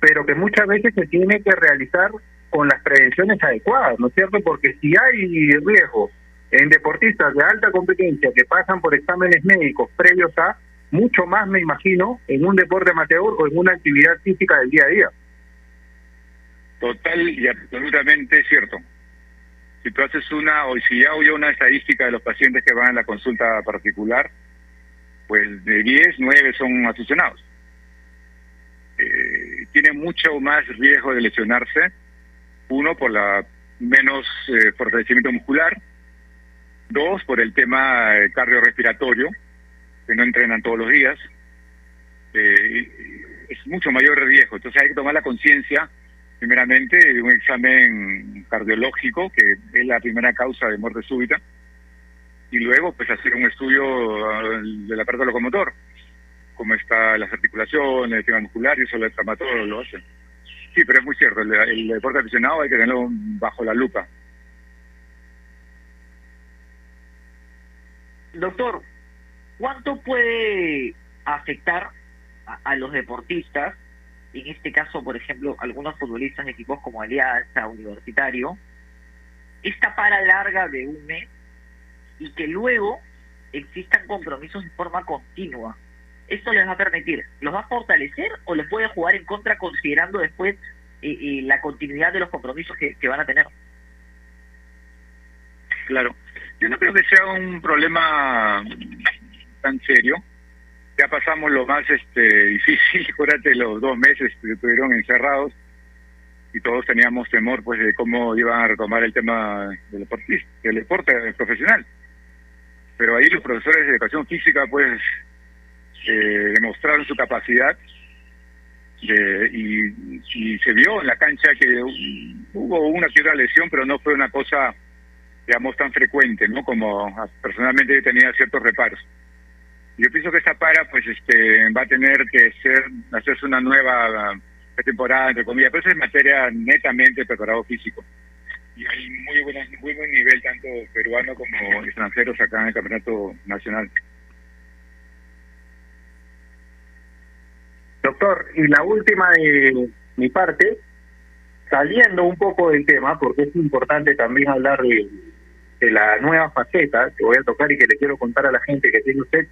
pero que muchas veces se tiene que realizar con las prevenciones adecuadas, ¿no es cierto? Porque si hay riesgo en deportistas de alta competencia que pasan por exámenes médicos previos a, mucho más me imagino, en un deporte amateur o en una actividad física del día a día. Total y absolutamente cierto. Si tú haces una, o si ya hubo una estadística de los pacientes que van a la consulta particular, pues de 10, 9 son aficionados. Eh, tiene mucho más riesgo de lesionarse. Uno, por la menos eh, fortalecimiento muscular. Dos, por el tema eh, cardiorrespiratorio, que no entrenan todos los días. es mucho mayor riesgo. Entonces hay que tomar la conciencia, primeramente, de un examen cardiológico, que es la primera causa de muerte súbita, y luego pues hacer un estudio uh, del aparato locomotor, cómo está las articulaciones, el tema muscular, y eso el traumatólogo lo hace. Sí, pero es muy cierto, el deporte aficionado hay que tenerlo bajo la lupa. Doctor, ¿cuánto puede afectar a, los deportistas, en este caso, por ejemplo, algunos futbolistas de equipos como Alianza, Universitario, esta para larga de un mes y que luego existan compromisos de forma continua. ¿Esto les va a permitir, los va a fortalecer o les puede jugar en contra considerando después eh, eh, la continuidad de los compromisos que, que van a tener? Claro, yo no creo que sea un problema tan serio ya pasamos lo más este difícil, acuérdate los dos meses que estuvieron encerrados y todos teníamos temor pues de cómo iban a retomar el tema del deportista, del deporte profesional. Pero ahí los profesores de educación física pues eh, demostraron su capacidad de, y, se vio en la cancha que hubo una otra lesión, pero no fue una cosa, digamos, tan frecuente, ¿no? Como personalmente tenía ciertos reparos. Yo pienso que esta para pues este va a tener que ser hacerse una nueva temporada entre comillas, pero eso es materia netamente preparado físico. Y hay muy, buena, muy buen nivel tanto peruano como extranjeros acá en el campeonato nacional. Doctor, y la última de mi parte, saliendo un poco del tema, porque es importante también hablar de, de la nueva faceta que voy a tocar y que le quiero contar a la gente que tiene usted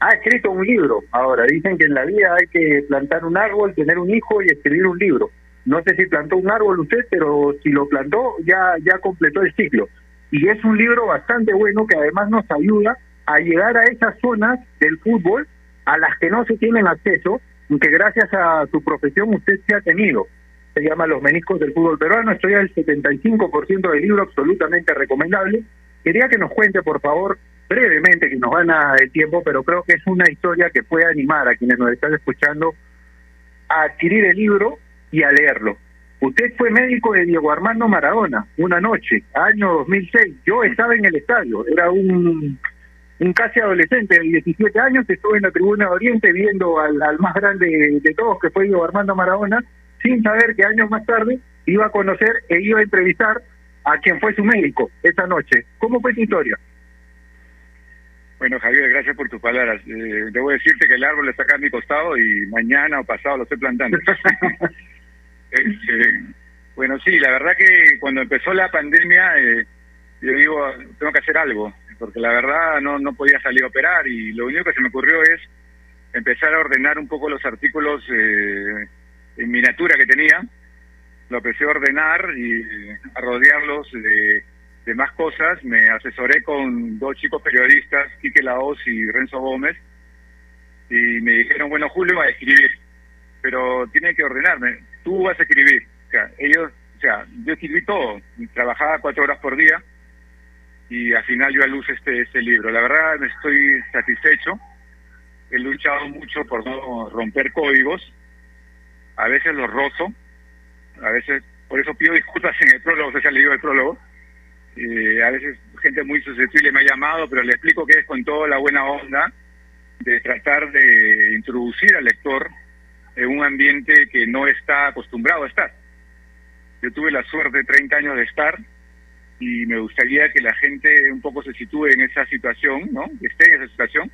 ha escrito un libro. Ahora, dicen que en la vida hay que plantar un árbol, tener un hijo y escribir un libro. No sé si plantó un árbol usted, pero si lo plantó, ya, ya completó el ciclo. Y es un libro bastante bueno que además nos ayuda a llegar a esas zonas del fútbol a las que no se tienen acceso que gracias a su profesión usted se ha tenido. Se llama Los meniscos del fútbol peruano. Estoy al 75% del libro, absolutamente recomendable. Quería que nos cuente, por favor, brevemente, que nos gana el tiempo, pero creo que es una historia que puede animar a quienes nos están escuchando a adquirir el libro y a leerlo. Usted fue médico de Diego Armando Maradona una noche, año 2006. Yo estaba en el estadio, era un, un casi adolescente de 17 años, estuve en la tribuna de Oriente viendo al, al más grande de todos, que fue Diego Armando Maradona, sin saber que años más tarde iba a conocer e iba a entrevistar a quien fue su médico esa noche. ¿Cómo fue su historia? Bueno, Javier, gracias por tus palabras. Eh, debo decirte que el árbol está acá a mi costado y mañana o pasado lo estoy plantando. Este, bueno, sí, la verdad que cuando empezó la pandemia, eh, yo digo, tengo que hacer algo, porque la verdad no, no podía salir a operar y lo único que se me ocurrió es empezar a ordenar un poco los artículos eh, en miniatura que tenía. Lo empecé a ordenar y a rodearlos de de más cosas, me asesoré con dos chicos periodistas, Quique Laos y Renzo Gómez, y me dijeron, bueno, Julio va a escribir, pero tiene que ordenarme, tú vas a escribir. O sea, ellos, o sea, yo escribí todo, trabajaba cuatro horas por día, y al final yo a luz este, este libro. La verdad, estoy satisfecho, he luchado mucho por no romper códigos, a veces los rozo, a veces, por eso pido disculpas en el prólogo, se ha leído el prólogo, eh, a veces gente muy susceptible me ha llamado, pero le explico que es con toda la buena onda de tratar de introducir al lector en un ambiente que no está acostumbrado a estar. Yo tuve la suerte de 30 años de estar y me gustaría que la gente un poco se sitúe en esa situación, ¿no? Esté en esa situación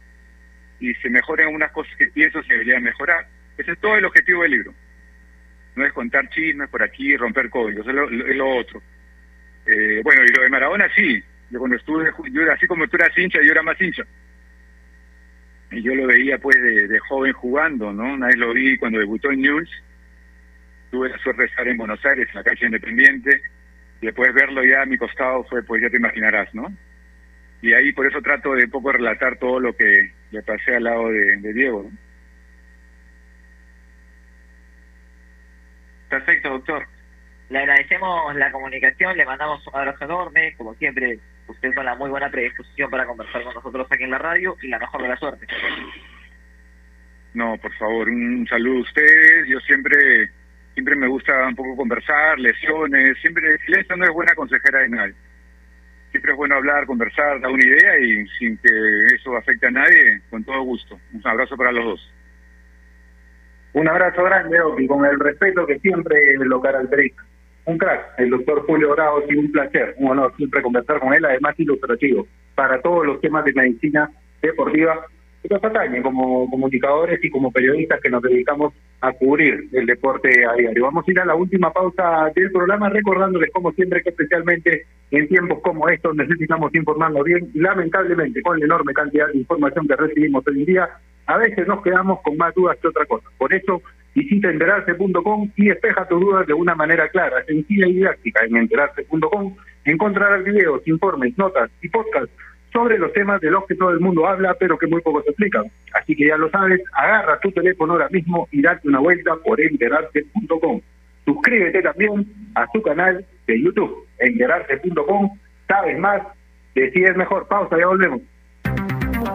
y se mejoren unas cosas que pienso se deberían mejorar. Ese es todo el objetivo del libro. No es contar chismes por aquí, romper códigos, es lo otro. Eh, bueno, y lo de Maradona sí. Yo cuando estuve, yo así como tú eras hincha, yo era más hincha. Y yo lo veía pues de, joven jugando, ¿no? Una vez lo vi cuando debutó en News. Tuve la suerte de estar en Buenos Aires, en la calle Independiente. Y después verlo ya a mi costado fue, pues ya te imaginarás, ¿no? Y ahí por eso trato de poco relatar todo lo que le pasé al lado de, de Diego. Perfecto, doctor. Le agradecemos la comunicación, le mandamos un abrazo enorme, como siempre, usted con la muy buena predisposición para conversar con nosotros aquí en la radio y la mejor de la suerte. No, por favor, un saludo a ustedes. Yo siempre siempre me gusta un poco conversar, lesiones, siempre silencio no es buena consejera de nadie. Siempre es bueno hablar, conversar, dar una idea y sin que eso afecte a nadie, con todo gusto. Un abrazo para los dos. Un abrazo grande, y con el respeto que siempre lo caracteriza. Un crack, el doctor Julio Bravo, y un placer, un honor siempre conversar con él, además ilustrativo, para todos los temas de medicina deportiva que nos atañen como comunicadores y como periodistas que nos dedicamos a cubrir el deporte a diario. Vamos a ir a la última pausa del programa recordándoles como siempre que especialmente en tiempos como estos necesitamos informarnos bien lamentablemente con la enorme cantidad de información que recibimos hoy en día a veces nos quedamos con más dudas que otra cosa. Por eso visita enterarse.com y despeja tus dudas de una manera clara, sencilla y didáctica. En enterarse.com encontrarás videos, informes, notas y podcasts sobre los temas de los que todo el mundo habla, pero que muy poco se explican. Así que ya lo sabes, agarra tu teléfono ahora mismo y date una vuelta por enterarse.com. Suscríbete también a su canal de YouTube, enterarse.com. Sabes más, decides mejor. Pausa, ya volvemos.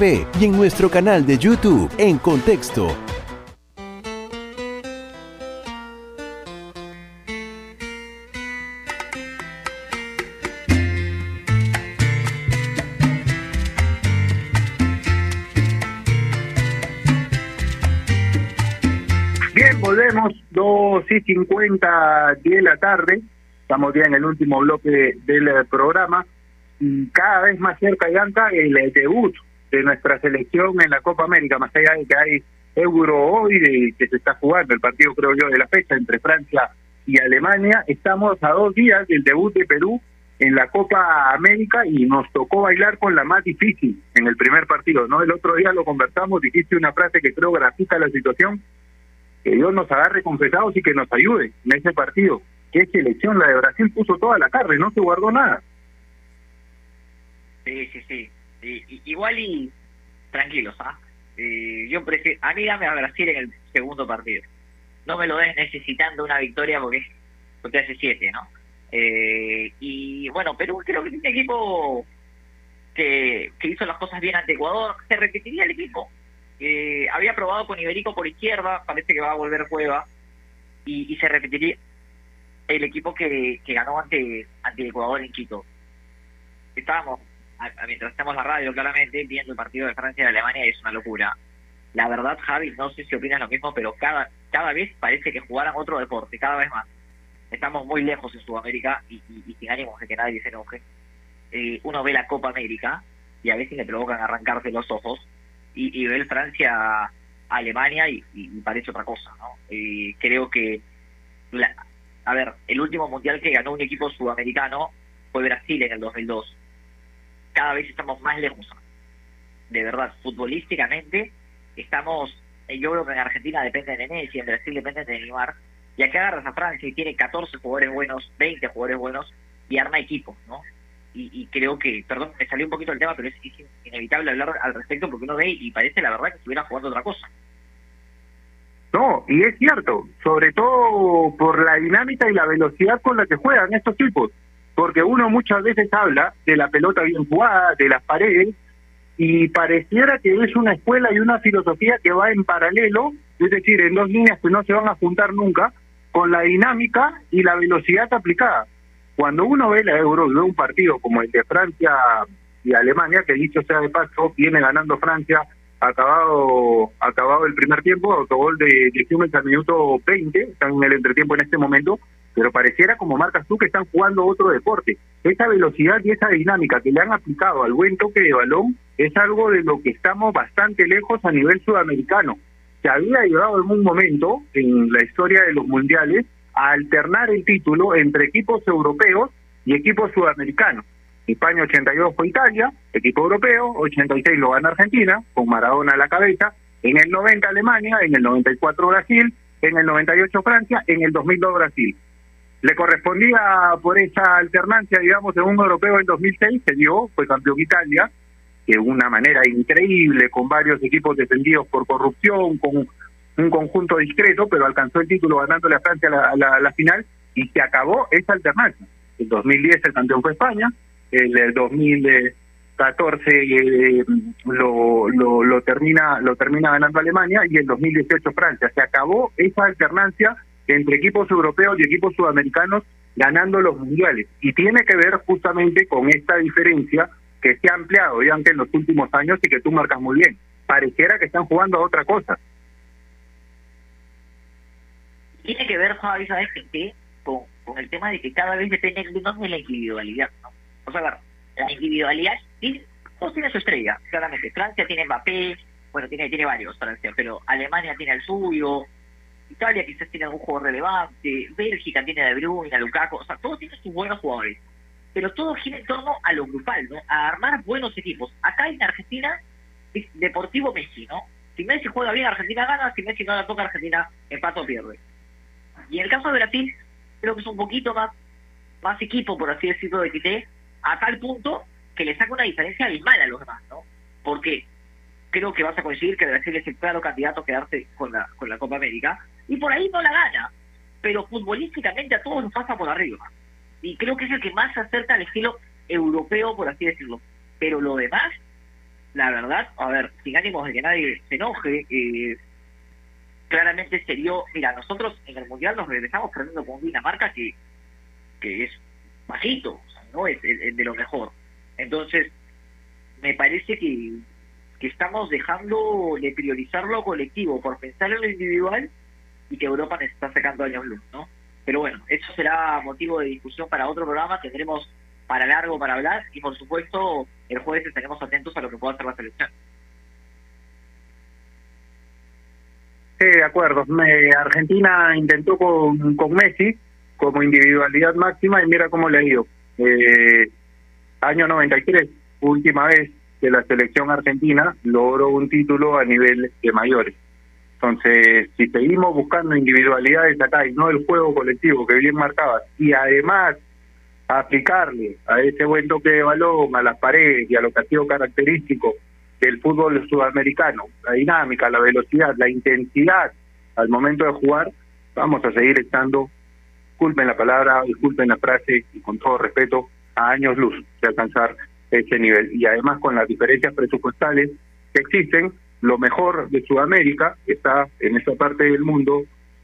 y en nuestro canal de YouTube en Contexto. Bien, volvemos, 2 y 50 de la tarde. Estamos ya en el último bloque del programa. Cada vez más cerca, Yanka, el debut de nuestra selección en la Copa América, más allá de que hay Euro hoy, de que se está jugando el partido, creo yo, de la fecha entre Francia y Alemania. Estamos a dos días del debut de Perú en la Copa América y nos tocó bailar con la más difícil en el primer partido, ¿no? El otro día lo conversamos, dijiste una frase que creo grafica la situación, que Dios nos agarre confesados y que nos ayude en ese partido. Qué selección, la de Brasil puso toda la carne, no se guardó nada. Sí, sí, sí igual y tranquilos, ¿ah? yo prefiero, a mí dame a Brasil en el segundo partido. No me lo des necesitando una victoria porque, porque hace siete, ¿no? Eh, y bueno, Perú creo que es un equipo que, que hizo las cosas bien ante Ecuador. Se repetiría el equipo. Eh, había probado con Iberico por izquierda, parece que va a volver Cueva. Y, y se repetiría el equipo que, que ganó ante, ante Ecuador en Quito. Estábamos mientras estamos la radio, claramente, viendo el partido de Francia y Alemania es una locura. La verdad, Javi, no sé si opinas lo mismo, pero cada, cada vez parece que jugaran otro deporte, cada vez más. Estamos muy lejos en Sudamérica y, sin ánimo de que nadie se enoje. Eh, uno ve la Copa América y a veces le provocan arrancarse los ojos y, ve el Francia Alemania y, parece otra cosa, ¿no? Eh, creo que, a ver, el último mundial que ganó un equipo sudamericano fue Brasil en el 2002 cada vez estamos más lejos. De verdad, futbolísticamente estamos, eh, yo creo que en Argentina depende de Messi, en Brasil depende de Neymar, y acá agarras a Francia y tiene 14 jugadores buenos, 20 jugadores buenos, y arma equipos, ¿no? Y, creo que, perdón, me salió un poquito el tema, pero es, inevitable hablar al respecto porque uno ve y parece la verdad que estuviera jugando otra cosa. No, y es cierto, sobre todo por la dinámica y la velocidad con la que juegan estos tipos porque uno muchas veces habla de la pelota bien jugada, de las paredes, y pareciera que es una escuela y una filosofía que va en paralelo, es decir, en dos líneas que no se van a juntar nunca, con la dinámica y la velocidad aplicada. Cuando uno ve la Euro, ve un partido como el de Francia y Alemania, que dicho sea de paso, viene ganando Francia, acabado acabado el primer tiempo, autogol de, de al minuto 20, están en el entretiempo en este momento, pero pareciera como marcas tú que están jugando otro deporte. Esa velocidad y esa dinámica que le han aplicado al buen toque de balón es algo de lo que estamos bastante lejos a nivel sudamericano. Se había llegado en un momento en la historia de los mundiales a alternar el título entre equipos europeos y equipos sudamericanos. España 82 fue Italia, equipo europeo, 86 lo gana Argentina, con Maradona a la cabeza, en el 90 Alemania, en el 94 Brasil, en el 98 Francia, en el 2002 Brasil. Le correspondía por esa alternancia, digamos, de un europeo en 2006, se dio, fue campeón Italia, de una manera increíble, con varios equipos defendidos por corrupción, con un conjunto discreto, pero alcanzó el título ganándole a Francia la, la, final y se acabó esa alternancia. En 2010 el campeón fue España, en el 2014 eh, lo, lo, lo, termina lo termina ganando Alemania y en 2018 Francia. Se acabó esa alternancia entre equipos europeos y equipos sudamericanos ganando los mundiales. Y tiene que ver justamente con esta diferencia que se ha ampliado, ya en los últimos años y que tú marcas muy bien. Pareciera que están jugando a otra cosa. Tiene que ver, Javi, ¿sabes qué? Con, con el tema de que cada vez depende menos de la individualidad, ¿no? O sea, la individualidad, todos tiene su estrella, claramente. Francia tiene Mbappé, bueno, tiene, tiene varios Francia, pero Alemania tiene el suyo, Italia quizás tiene algún jugador relevante, Bélgica tiene a De Bruyne, a Lukaku, o sea, todos tienen sus buenos jugadores. Pero todo gira en torno a lo grupal, ¿no? A armar buenos equipos. Acá en Argentina es Deportivo Messi, ¿no? Si Messi juega bien, Argentina gana, si Messi no la toca, Argentina empata o pierde. Y en el caso de Brasil, creo que es un poquito más, más equipo, por así decirlo, de Quité, a tal punto que le saca una diferencia abismal a los demás, ¿no? Porque creo que vas a coincidir que Brasil es el claro candidato a quedarse con la, con la Copa América, y por ahí no la gana, pero futbolísticamente a todos nos pasa por arriba. Y creo que es el que más se acerca al estilo europeo, por así decirlo. Pero lo demás, la verdad, a ver, sin ánimos de que nadie se enoje, eh, claramente sería, mira, nosotros en el Mundial nos regresamos perdiendo con Dinamarca que, que es bajito, no es el, de lo mejor. Entonces, me parece que, que estamos dejando de priorizar lo colectivo por pensar en lo individual y que Europa nos está sacando años luz, ¿no? Pero bueno, eso será motivo de discusión para otro programa, tendremos para largo para hablar y por supuesto el jueves estaremos atentos a lo que pueda hacer la selección. Sí, de acuerdo. Argentina intentó con, con Messi como individualidad máxima y mira cómo le ha ido. Eh, año 93, última vez que la selección argentina logró un título a nivel de mayores. Entonces, si seguimos buscando individualidades acá y no el juego colectivo que bien marcaba, y además aplicarle a ese buen toque de balón, a las paredes y a lo que ha sido característico del fútbol sudamericano, la dinámica, la velocidad, la intensidad al momento de jugar, vamos a seguir estando, disculpen la palabra, disculpen la frase y con todo respeto, a años luz de alcanzar ese nivel. Y además con las diferencias presupuestales que existen, lo mejor de Sudamérica está en esa parte del mundo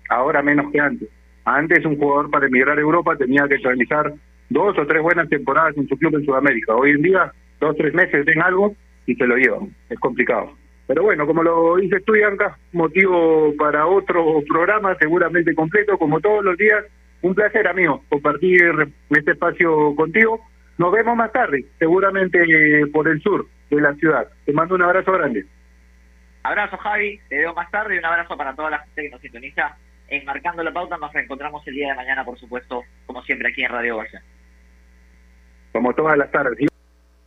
ahora menos que antes. Antes un jugador para emigrar a Europa tenía que realizar dos o tres buenas temporadas en su club en Sudamérica. Hoy en día, dos o tres meses ven algo y se lo llevan. Es complicado. Pero bueno, como lo dice tú, motivo para otro programa seguramente completo, como todos los días. Un placer, amigo, compartir este espacio contigo. Nos vemos más tarde, seguramente por el sur de la ciudad. Te mando un abrazo grande. Abrazo, Javi. Te veo más tarde y un abrazo para toda la gente que nos sintoniza. Enmarcando la pauta, nos reencontramos el día de mañana, por supuesto, como siempre, aquí en Radio Barça. Como todas las tardes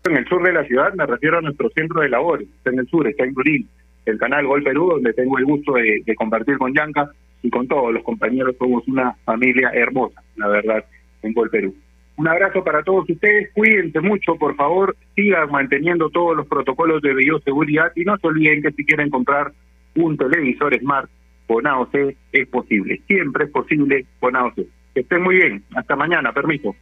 en el sur de la ciudad, me refiero a nuestro centro de labores, está en el sur, está en Gurín, el canal Gol Perú, donde tengo el gusto de, compartir con Yanka y con todos los compañeros, somos una familia hermosa, la verdad, en Gol Perú. Un abrazo para todos ustedes, cuídense mucho, por favor, sigan manteniendo todos los protocolos de bioseguridad y no se olviden que si quieren comprar un televisor Smart con AOC es posible, siempre es posible con AOC. Que estén muy bien, hasta mañana, permiso.